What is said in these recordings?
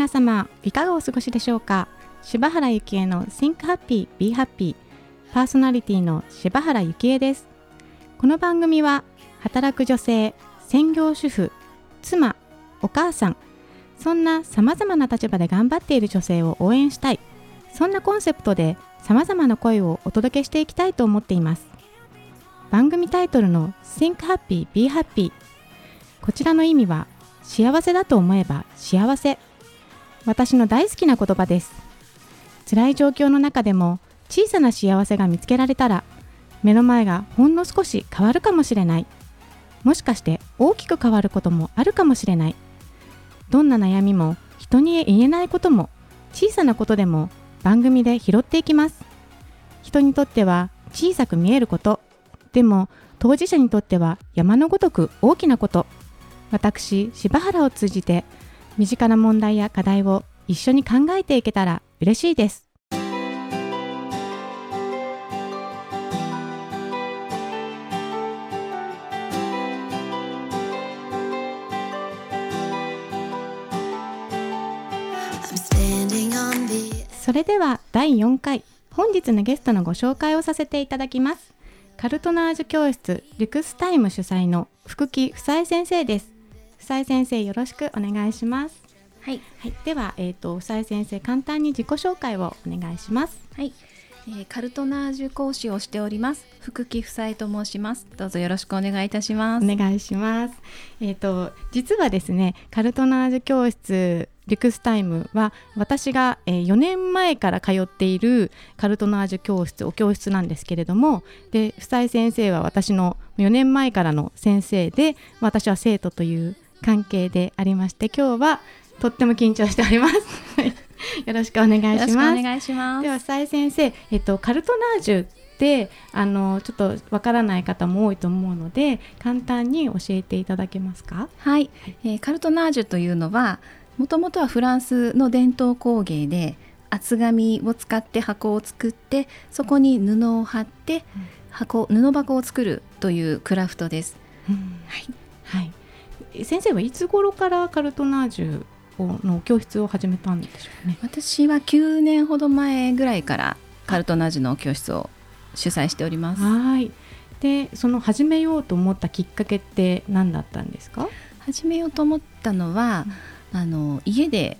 皆様いかがお過ごしでしょうか？柴原幸恵の Think Happy Be Happy パーソナリティの柴原幸恵です。この番組は働く女性専業主婦妻お母さんそんなさまざまな立場で頑張っている女性を応援したいそんなコンセプトでさまざまな声をお届けしていきたいと思っています。番組タイトルの Think Happy Be Happy こちらの意味は幸せだと思えば幸せ。私の大好きな言葉です。辛い状況の中でも小さな幸せが見つけられたら目の前がほんの少し変わるかもしれない。もしかして大きく変わることもあるかもしれない。どんな悩みも人に言えないことも小さなことでも番組で拾っていきます。人にとっては小さく見えること。でも当事者にとっては山のごとく大きなこと。私柴原を通じて身近な問題や課題を一緒に考えていけたら嬉しいです。それでは第4回本日のゲストのご紹介をさせていただきます。カルトナージュ教室リクスタイム主催の福木夫妻先生です夫妻先生よろしくお願いします。はい、はい、では、えーと、夫妻先生簡単に自己紹介をお願いします。はい、えー、カルトナージュ講師をしております。福木夫妻と申します。どうぞよろしくお願いいたします。お願いします。えっ、ー、と実はですねカルトナージュ教室リクスタイムは私が4年前から通っているカルトナージュ教室お教室なんですけれどもで夫妻先生は私の4年前からの先生で私は生徒という関係でありまして今日はとっても緊張しております。よろしくお願いします。お願いします。では夫妻先生、えっと、カルトナージュであのちょっとわからない方も多いと思うので簡単に教えていただけますか？はい、えー、カルトナージュというのはもともとはフランスの伝統工芸で厚紙を使って箱を作ってそこに布を貼って箱布箱を作るというクラフトです。うん、はい、はい先生はいつ頃からカルトナージュの教室を始めたんでしょうね？私は9年ほど前ぐらいからカルトナージュの教室を主催しております。はい。でその始めようと思ったきっかけって何だったんですか？始めようと思ったのは、うん、あの家で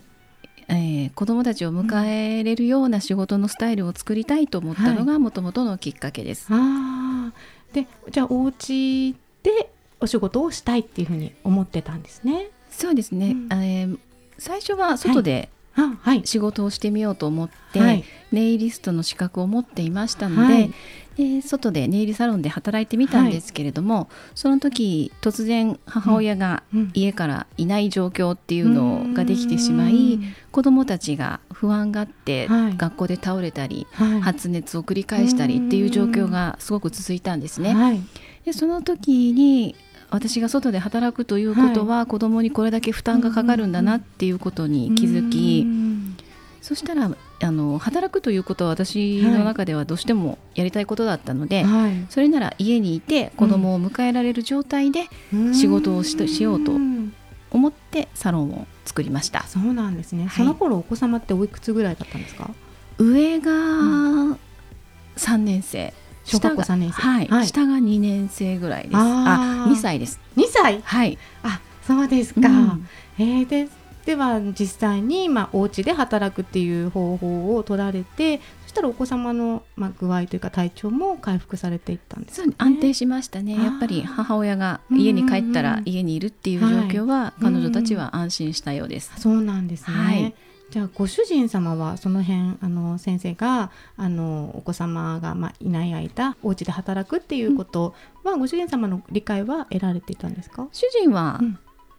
えー、子どもたちを迎えれるような仕事のスタイルを作りたいと思ったのがもともとのきっかけです。あでじゃあお家でお仕事をしたいっていうふうに思ってたんですね。そうですね、うん、えー、最初は外で、はい、仕事をしてみようと思って、はい、ネイリストの資格を持っていましたので、はい、で外でネイリサロンで働いてみたんですけれども、はい、その時突然母親が家からいない状況っていうのができてしまい、うん、子どもたちが不安があって、学校で倒れたり、発熱を繰り返したりっていう状況がすごく続いたんですね。でその時に私が外で働くということは、はい、子供にこれだけ負担がかかるんだなっていうことに気づき、そしたらあの働くということは私の中ではどうしてもやりたいことだったので、はい、それなら家にいて子供を迎えられる状態で仕事をししようと思ってサロンを作りました。そうなんですね、はい、その頃お子様っておいくつぐらいだったんですか？上が3年生、小学校3年生。はい、はい、下が2年生ぐらいです。ああ2歳です。2歳？はい。あそうですか、うん、えー、ででは実際に、まあ、お家で働くっていう方法を取られてそしたらお子様の、まあ、具合というか体調も回復されていったんです、ね、安定しましたね。やっぱり母親が家に帰ったら家にいるっていう状況は、彼女たちは安心したようです、そうなんですね、はいじゃあご主人様はその辺あの先生があのお子様が、まあ、いない間お家で働くっていうことは、うん、ご主人様の理解は得られていたんですか？主人は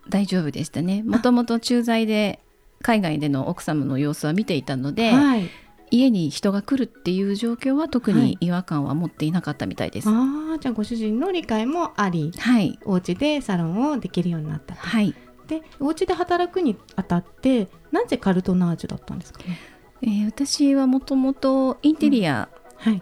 大丈夫でしたね。もともと駐在で海外での奥様の様子は見ていたので、はい、家に人が来るっていう状況は特に違和感は持っていなかったみたいです、はい、あじゃあご主人の理解もあり、はい、お家でサロンをできるようになったはい。でお家で働くにあたってなぜカルトナージュだったんですか？ね、えー、私はもともとインテリア、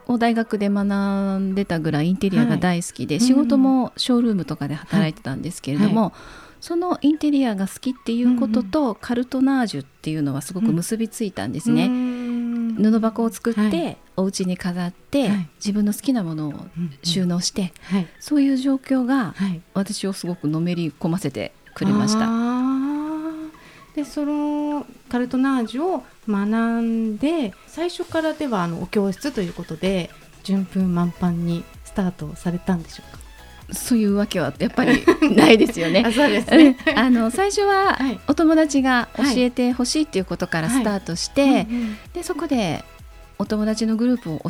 を大学で学んでたぐらいインテリアが大好きで、はい、仕事もショールームとかで働いてたんですけれども、はい。はい、そのインテリアが好きっていうことと、カルトナージュっていうのはすごく結びついたんですね。布箱を作って、はい、お家に飾って、はい、自分の好きなものを収納して、はい、そういう状況が私をすごくのめり込ませてくれました。でそのカルトナージュを学んで最初からではあのお教室ということで順風満帆にスタートされたんでしょうか？そういうわけはやっぱり ないですよね。あそうですね。あの最初はお友達が教えてほしいっていうことからスタートして、でそこでお友達のグループを教え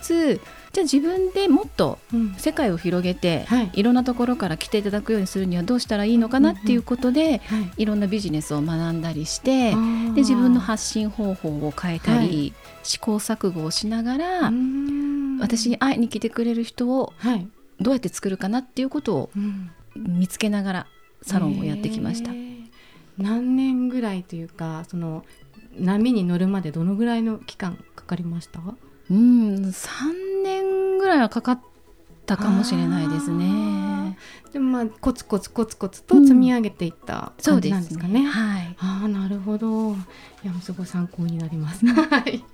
つつ、はい、じゃあ自分でもっと世界を広げて、うん、い、ろんなところから来ていただくようにするにはどうしたらいいのかなっていうことで、うんうんはい、いろんなビジネスを学んだりしてで自分の発信方法を変えたり、はい、試行錯誤をしながら私に会いに来てくれる人をどうやって作るかなっていうことを見つけながらサロンをやってきました。何年ぐらいというかその波に乗るまでどのぐらいの期間かかりました？うん3年ぐかかったかもしれないですね。でもまあコツコツコツコツと積み上げていった感じなんですかね。うん、ねはい、ああなるほど。いやすごい参考になります。はい、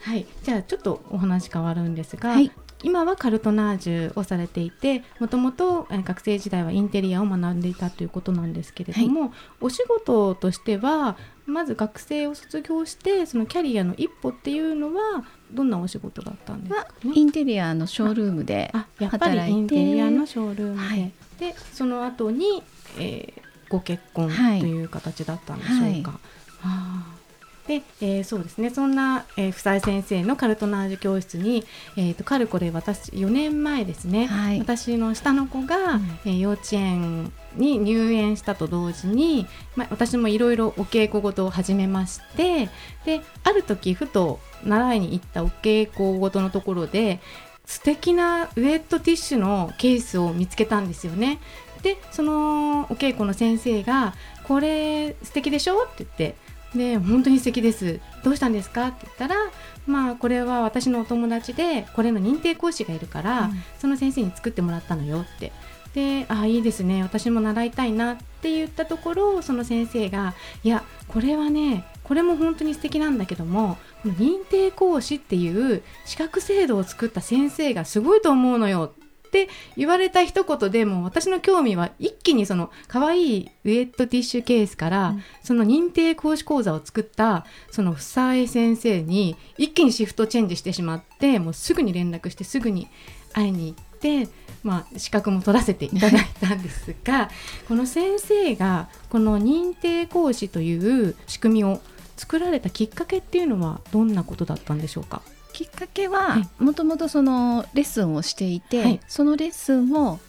はい、じゃあちょっとお話変わるんですが、はい、今はカルトナージュをされていてもともと学生時代はインテリアを学んでいたということなんですけれども、はい、お仕事としてはまず学生を卒業してそのキャリアの一歩っていうのはどんなお仕事だったんですか、ね、インテリアのショールームで働いて。インテリアのショールームで、はい、でその後に、えー、ご結婚という形だったんでしょうか？はい。はいで、えー、そうですねそんな、えー、夫妻先生のカルトナージュ教室に、えーと、かるこれ私4年前ですね、はい、私の下の子が、うん、えー、幼稚園に入園したと同時に、まあ、私もいろいろお稽古事を始めましてである時ふと習いに行ったお稽古事のところで素敵なウェットティッシュのケースを見つけたんですよね。でそのお稽古の先生が「これ素敵でしょ?」って言ってで本当に素敵です。どうしたんですか？って言ったらまあこれは私のお友達でこれの認定講師がいるから、うん、その先生に作ってもらったのよって。であいいですね。私も習いたいなって言ったところその先生がいやこれはねこれも本当に素敵なんだけどもこの認定講師っていう資格制度を作った先生がすごいと思うのよって言われた一言でも私の興味は一気にその可愛いウェットティッシュケースから、うん、その認定講師講座を作ったその房江先生に一気にシフトチェンジしてしまってもうすぐに連絡してすぐに会いに行って、まあ、資格も取らせていただいたんですが この先生がこの認定講師という仕組みを作られたきっかけっていうのはどんなことだったんでしょうか？きっかけはもともとそのレッスンをしていて、はい、そのレッスンを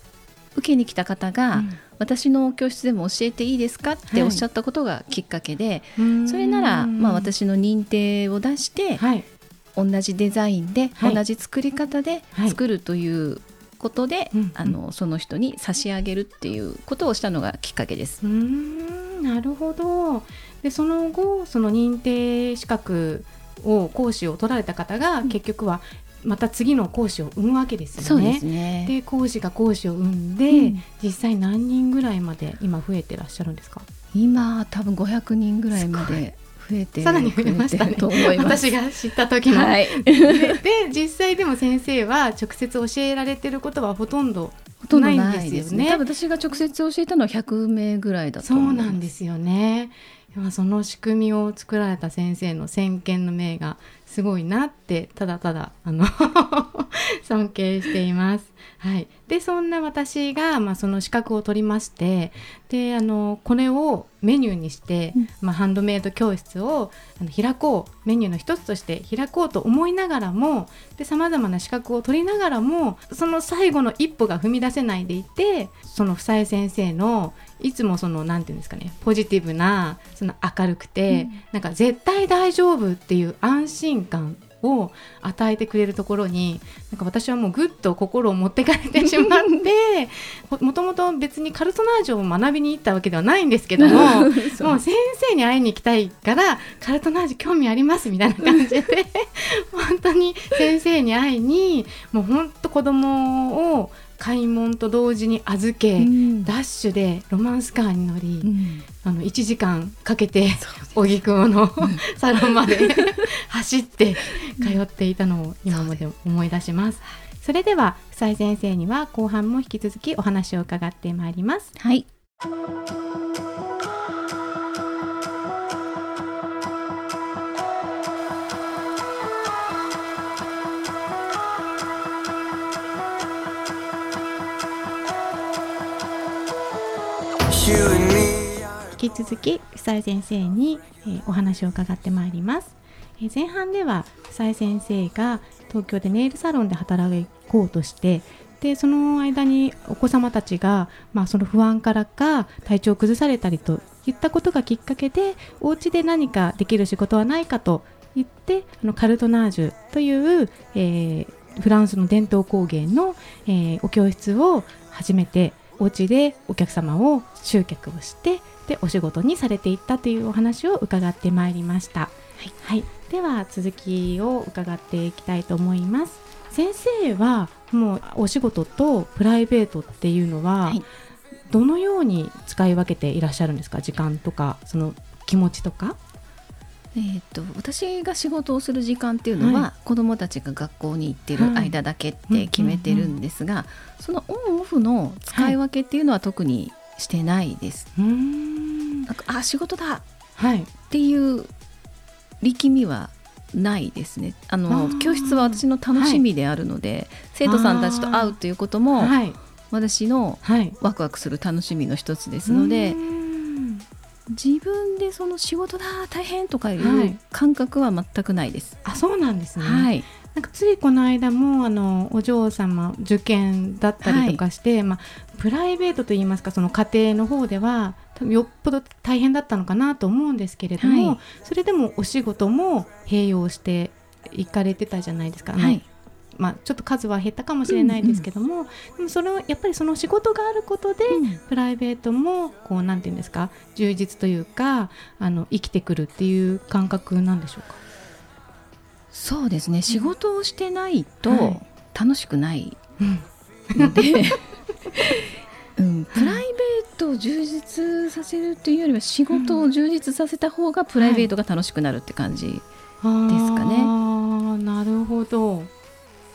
受けに来た方が、うん、私の教室でも教えていいですかっておっしゃったことがきっかけで、はい、それなら、まあ、私の認定を出して、はい、同じデザインで、同じ作り方で作るということで、あのその人に差し上げるっていうことをしたのがきっかけです。なるほど。でその後その認定資格を講師を取られた方が結局はまた次の講師を生むわけですよね。で、ね、講師が講師を生んで、うん、実際何人ぐらいまで今増えてらっしゃるんですか？今多分500人ぐらいまで増えてさらに増えましたね。と思います私が知った時の、はい、で実際でも先生は直接教えられてることはほとんどないんですよね。多分私が直接教えたのは100名ぐらいだとそうなんですよね。その仕組みを作られた先生の先見の明がすごいなってただただあの 尊敬しています。はい、でそんな私が、まあ、その資格を取りましてであのこれをメニューにして、うん、まあ、ハンドメイド教室をあの開こう。メニューの一つとして開こうと思いながらもさまざまな資格を取りながらもその最後の一歩が踏み出せないでいてその房江先生のいつもその何て言うんですかねポジティブなその明るくて、うん、なんか絶対大丈夫っていう安心感を与えてくれるところになんか私はもうぐっと心を持ってかれてしまって もともと別にカルトナージュを学びに行ったわけではないんですけども もう先生に会いに行きたいからカルトナージュ興味ありますみたいな感じで 本当に先生に会いにもう本当子供を開門と同時に預け、うん、ダッシュでロマンスカーに乗り、うん、あの1時間かけて荻窪のサロンまで 走って通っていたのを今まで思い出します。それでは夫妻先生には後半も引き続きお話を伺ってまいります。はい。引き続き夫妻先生に、え、お話を伺ってまいります、え、前半では夫妻先生が東京でネイルサロンで働こうとしてでその間にお子様たちが、まあ、その不安からか体調を崩されたりといったことがきっかけでお家で何かできる仕事はないかと言ってあのカルトナージュという、えー、フランスの伝統工芸の、えー、お教室を始めてお家でお客様を集客をしてでお仕事にされていったというお話を伺ってまいりました、はい、はい、では続きを伺っていきたいと思います。先生はもうお仕事とプライベートっていうのは、はい、どのように使い分けていらっしゃるんですか？時間とかその気持ちとか？えーと、私が仕事をする時間っていうのは、はい、子どもたちが学校に行ってる間だけって決めてるんですが、そのオンオフの使い分けっていうのは特にしてないです。はい、なんかあ仕事だ、はい、っていう力みはないですね。あの教室は私の楽しみであるので、生徒さんたちと会うということも、私のワクワクする楽しみの一つですので。自分でその仕事だ大変とかいう感覚は全くないです。はい、あそうなんですね、はい、なんかついこの間もあのお嬢様受験だったりとかして、はい、まあ、プライベートといいますかその家庭の方ではよっぽど大変だったのかなと思うんですけれども、はい、それでもお仕事も併用していかれてたじゃないですか。はいまあ、ちょっと数は減ったかもしれないですけども、うんうん、でもそれをやっぱりその仕事があることで、うん、プライベートもこうなんていうんですか充実というかあの生きてくるっていう感覚なんでしょうか？そうですね。仕事をしてないと楽しくないので、は いうん、プライベートを充実させるというよりは仕事を充実させた方がプライベートが楽しくなるって感じですかね。あなるほど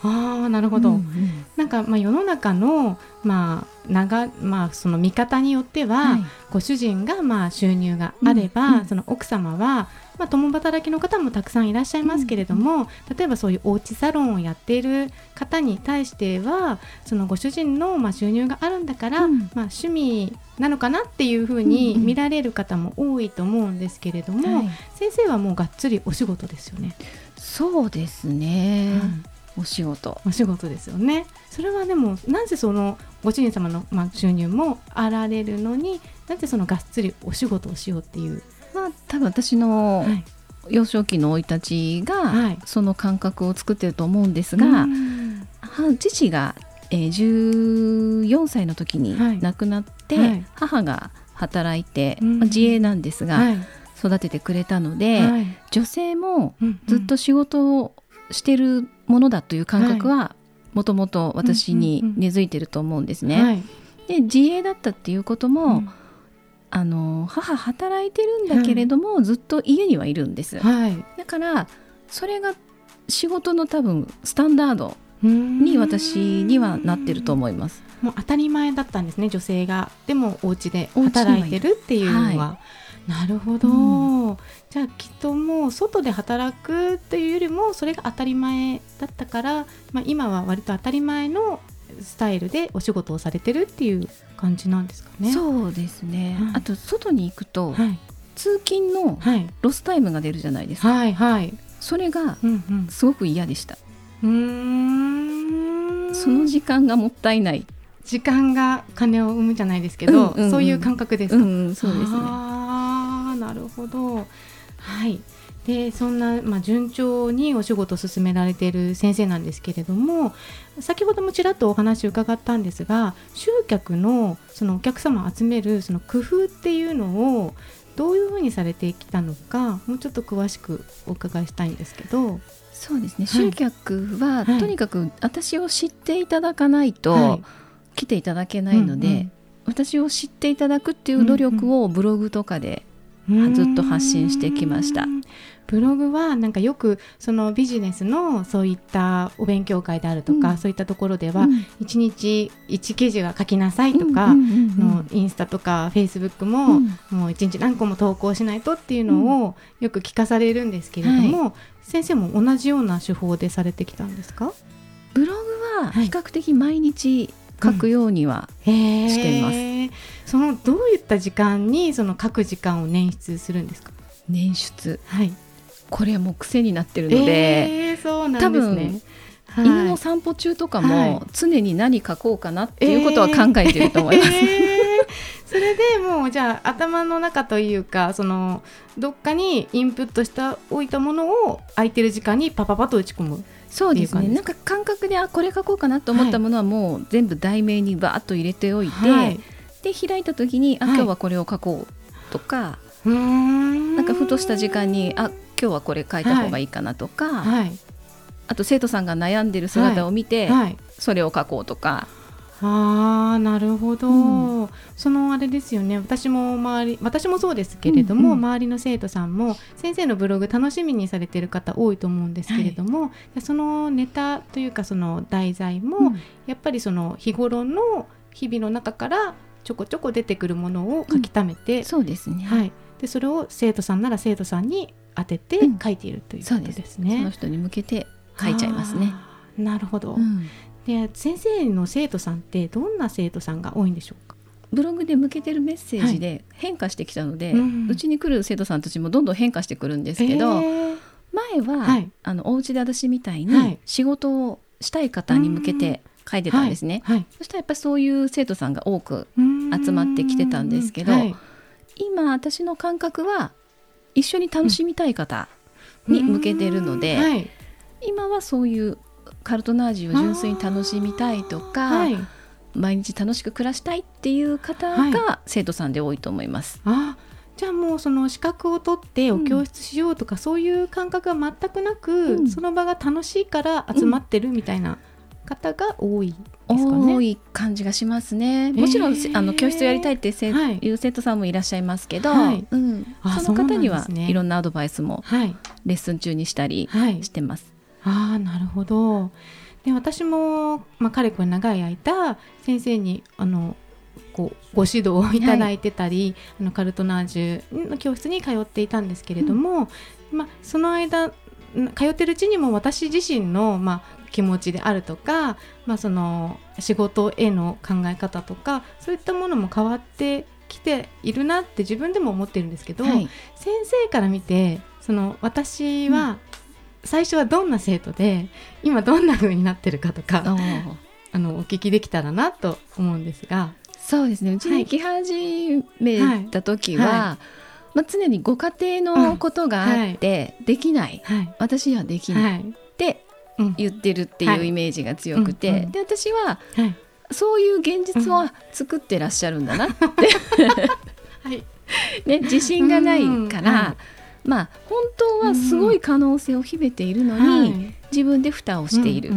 あなるほど、うんうん、なんかまあ世の中のまあ長まあその見方によっては、はい、ご主人がまあ収入があれば、うんうん、その奥様はまあ共働きの方もたくさんいらっしゃいますけれども、うんうん、例えばそういうおうちサロンをやっている方に対してはそのご主人のまあ収入があるんだから、うん、まあ趣味なのかなっていうふうに見られる方も多いと思うんですけれども、うんうん先生はもうがっつりお仕事ですよね。そうですね、うんお仕事。お仕事ですよね。それはでもなぜそのご主人様の、まあ、収入もあられるのになぜそのがっつりお仕事をしようっていう？まあ多分私の、幼少期の生い立ちが、その感覚を作ってると思うんですが、父が、えー、14歳の時に亡くなって、はい、母が働いて、まあ、自営なんですが、はい、育ててくれたので、女性もずっと仕事をしてるものだという感覚はもともと私に根付いてると思うんですね。で自営だったっていうことも、うん、あの母働いてるんだけれども、はい、ずっと家にはいるんです、はい、だからそれが仕事の多分スタンダードに私にはなってると思います。もう当たり前だったんですね女性が。でもお家で働いてるっていうのは。なるほど、うん、じゃあきっともう外で働くっていうよりもそれが当たり前だったから、まあ、今は割と当たり前のスタイルでお仕事をされてるっていう感じなんですかね。そうですね、はい、あと外に行くと、はい、通勤のロスタイムが出るじゃないですか、はいはい、それがすごく嫌でした。うん、その時間がもったいない。時間が金を生むじゃないですけど、うんうんうん、そういう感覚ですか、うん、そうですね。なるほどはい。でそんな、まあ、順調にお仕事を進められている先生なんですけれども先ほどもちらっとお話を伺ったんですが集客のそのお客様を集めるその工夫っていうのをどういうふうにされてきたのかもうちょっと詳しくお伺いしたいんですけど。そうですね、集客は、はい、とにかく私を知っていただかないと、はい。来ていただけないので、うんうん、私を知っていただくっていう努力をブログとかでずっと発信してきました。ブログはなんかよくそのビジネスのそういったお勉強会であるとか、うん、そういったところでは1日1記事は書きなさいとか、のインスタとかフェイスブックも、もう1日何個も投稿しないとっていうのをよく聞かされるんですけれども、はい、先生も同じような手法でされてきたんですか？ブログは比較的毎日書くようにはしています、うんそのどういった時間にその書く時間を捻出するんですか？捻出。はい。これはもう癖になってるので、えー、そうなんですねはい、犬の散歩中とかも常に何書こうかなっていうことは考えてると思います。えー。えー、それでもうじゃあ頭の中というかそのどっかにインプットした置いたものを空いてる時間にパパパと打ち込むそうですね。なんか感覚であこれ書こうかなと思ったものはもう全部題名にバーッと入れておいて、はい、で開いた時にあ今日はこれを書こうとか、はい、なんかふとした時間にあ今日はこれ書いた方がいいかなとか、はい、あと生徒さんが悩んでる姿を見て、はい、それを書こうとか。あーなるほど、うん、そのあれですよね。私も周り私もそうですけれども、うんうん、周りの生徒さんも先生のブログ楽しみにされてる方多いと思うんですけれども、はい、そのネタというかその題材も、うん、やっぱりその日頃の日々の中からちょこちょこ出てくるものを書き溜めて、うん、そうですね、はい、でそれを生徒さんなら生徒さんに当てて書いているということですね。うん、その人に向けて書いちゃいますね。なるほど、うん、で先生の生徒さんってどんな生徒さんが多いんでしょうか？ブログで向けてるメッセージで変化してきたので、うち、に来る生徒さんたちもどんどん変化してくるんですけど、えー、前は、はい、あのお家で私みたいに仕事をしたい方に向けて書いてたんですね、はいはい、そしたらやっぱりそういう生徒さんが多く集まってきてたんですけど、今私の感覚は一緒に楽しみたい方に向けてるので、はい、今はそういうカルトナージュを純粋に楽しみたいとか、はい、毎日楽しく暮らしたいっていう方が生徒さんで多いと思います。あじゃあもうその資格を取ってお教室しようとか、うん、そういう感覚は全くなく、うん、その場が楽しいから集まってるみたいな方が多いですかね。多い感じがしますね。もちろん、えー、あの教室をやりたいってせ、はい、いう生徒さんもいらっしゃいますけど、はい、うん、その方には、ね、いろんなアドバイスもレッスン中にしたりしてます。ああなるほど。で私も、まあ、かれこれ長い間先生にあのこうご指導をいただいてたり、はい、あのカルトナージュの教室に通っていたんですけれども、うん、まあ、その間通ってるうちにも私自身の、まあ、気持ちであるとか、まあ、その仕事への考え方とかそういったものも変わってきているなって自分でも思ってるんですけど、はい、先生から見てその私は最初はどんな生徒で、うん、今どんな風になってるかとかあのお聞きできたらなと思うんですが。そうですね。うちに来始めた時は、はい。はい。まあ、常にご家庭のことがあって、できない、私はできない、って言ってるっていうイメージが強くて、はい、で私は、はい、そういう現実は作ってらっしゃるんだなって。はい。ね、自信がないから、まあ本当はすごい可能性を秘めているのに、自分で蓋をしている、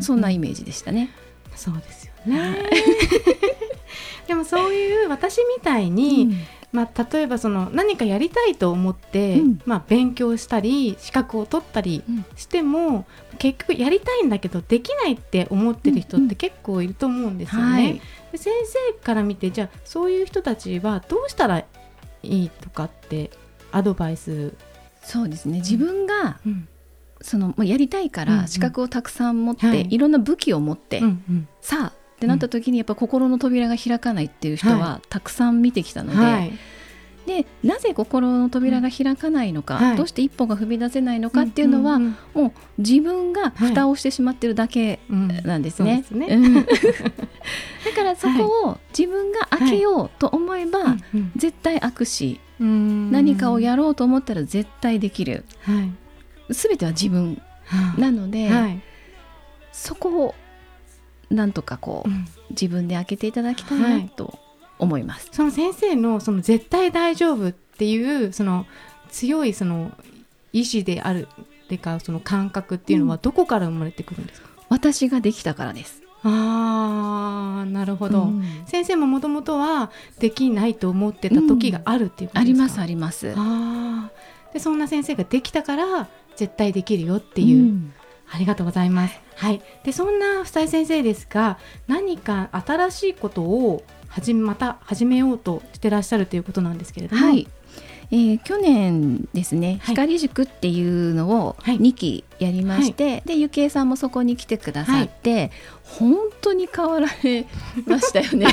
そんなイメージでしたね。そうですよね、でもそういう私みたいに、うん。まあ、例えばその何かやりたいと思って、うん、まあ、勉強したり資格を取ったりしても、うん、結局やりたいんだけどできないって思ってる人って結構いると思うんですよね。はい、で先生から見てじゃあそういう人たちはどうしたらいいとかってアドバイス。そうですね。自分が、うん、そのやりたいから資格をたくさん持って、うんうんい、ろんな武器を持って、さあってなった時にやっぱ心の扉が開かないっていう人はたくさん見てきたので。はいでなぜ心の扉が開かないのか、はい、どうして一歩が踏み出せないのかっていうのは、うんうんうん、もう自分が蓋をしてしまってるだけなんですね。だからそこを自分が開けようと思えば、はい、絶対開くし、何かをやろうと思ったら絶対できる、はい、全ては自分なので、そこをなんとかこう、うん、自分で開けていただきたいなと思います。その先生のその絶対大丈夫っていうその強いその意志であるっていうかその感覚っていうのはどこから生まれてくるんですか、私ができたからです。ああなるほど、うん、先生ももともとはできないと思ってた時があるっていうことですか、うん、ありますあります。あでそんな先生ができたから絶対できるよっていう、うん、ありがとうございます、はい、でそんな房井先生ですが何か新しいことを始めまた始めようとしてらっしゃるということなんですけれども、はい。えー、去年ですね、はい、光塾っていうのを2期やりまして、はい、でゆきえさんもそこに来てくださって、はい、本当に変わられましたよね。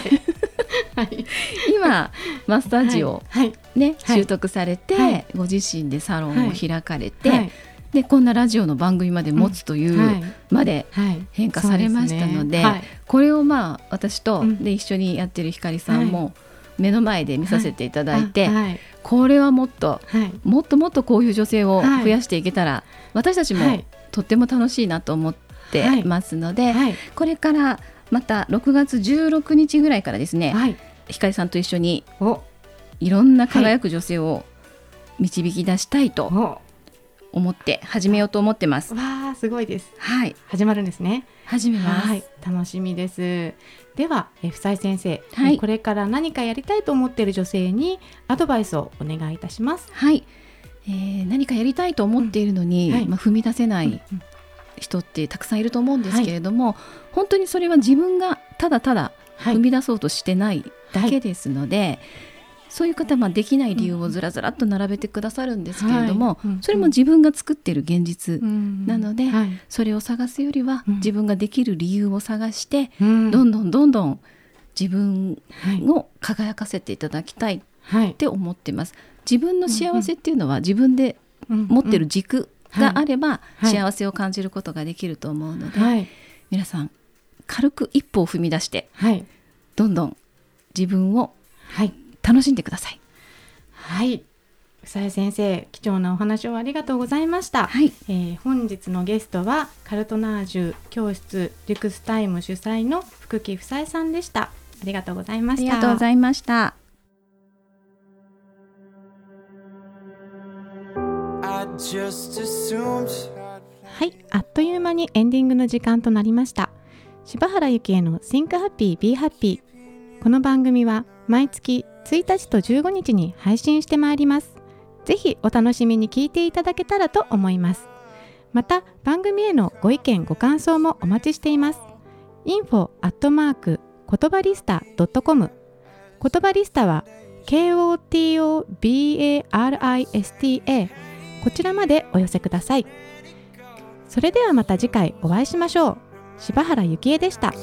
はい、今マッサージをね、習得されて、ご自身でサロンを開かれて、でこんなラジオの番組まで持つというまで変化されましたので,、これをまあ私と、で一緒にやってる光さんも目の前で見させていただいて、これはもっと、もっともっとこういう女性を増やしていけたら、私たちもとっても楽しいなと思ってますので、これからまた6月16日ぐらいからですね、光さんと一緒にいろんな輝く女性を導き出したいと思って始めようと思ってます。わあすごいです。はい、始まるんですね。始めます。はい、楽しみです。では、えふさい先生、はい、これから何かやりたいと思っている女性にアドバイスをお願いいたします。はい、えー、何かやりたいと思っているのに、うんはい、まあ踏み出せない人ってたくさんいると思うんですけれども、はい、本当にそれは自分がただただ踏み出そうとしてないだけですので。はいそういう方はできない理由をずらずらっと並べてくださるんですけれども、それも自分が作ってる現実なので、それを探すよりは自分ができる理由を探して、どんどんどんどん自分を輝かせていただきたいって思ってます。自分の幸せっていうのは自分で持ってる軸があれば幸せを感じることができると思うので、皆さん軽く一歩を踏み出して、どんどん自分を楽しんでください。はい。さや先生貴重なお話をありがとうございました、はい、えー、本日のゲストはカルトナージュ教室リュクスタイム主催の福木夫妻さんでした。ありがとうございました。ありがとうございました。はい。あっという間にエンディングの時間となりました。柴原幸恵の Think Happy Be Happy この番組は毎月1日と15日に配信してまいります。ぜひお楽しみに聞いていただけたらと思います。また番組へのご意見ご感想もお待ちしています。info アットマーク言葉リスタ .com 言葉リスタは KOTOBARISTA こちらまでお寄せください。それではまた次回お会いしましょう。柴原幸恵でした。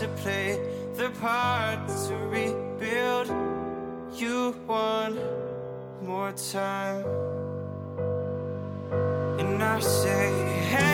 to play the part to rebuild you one more time. And I say, hey.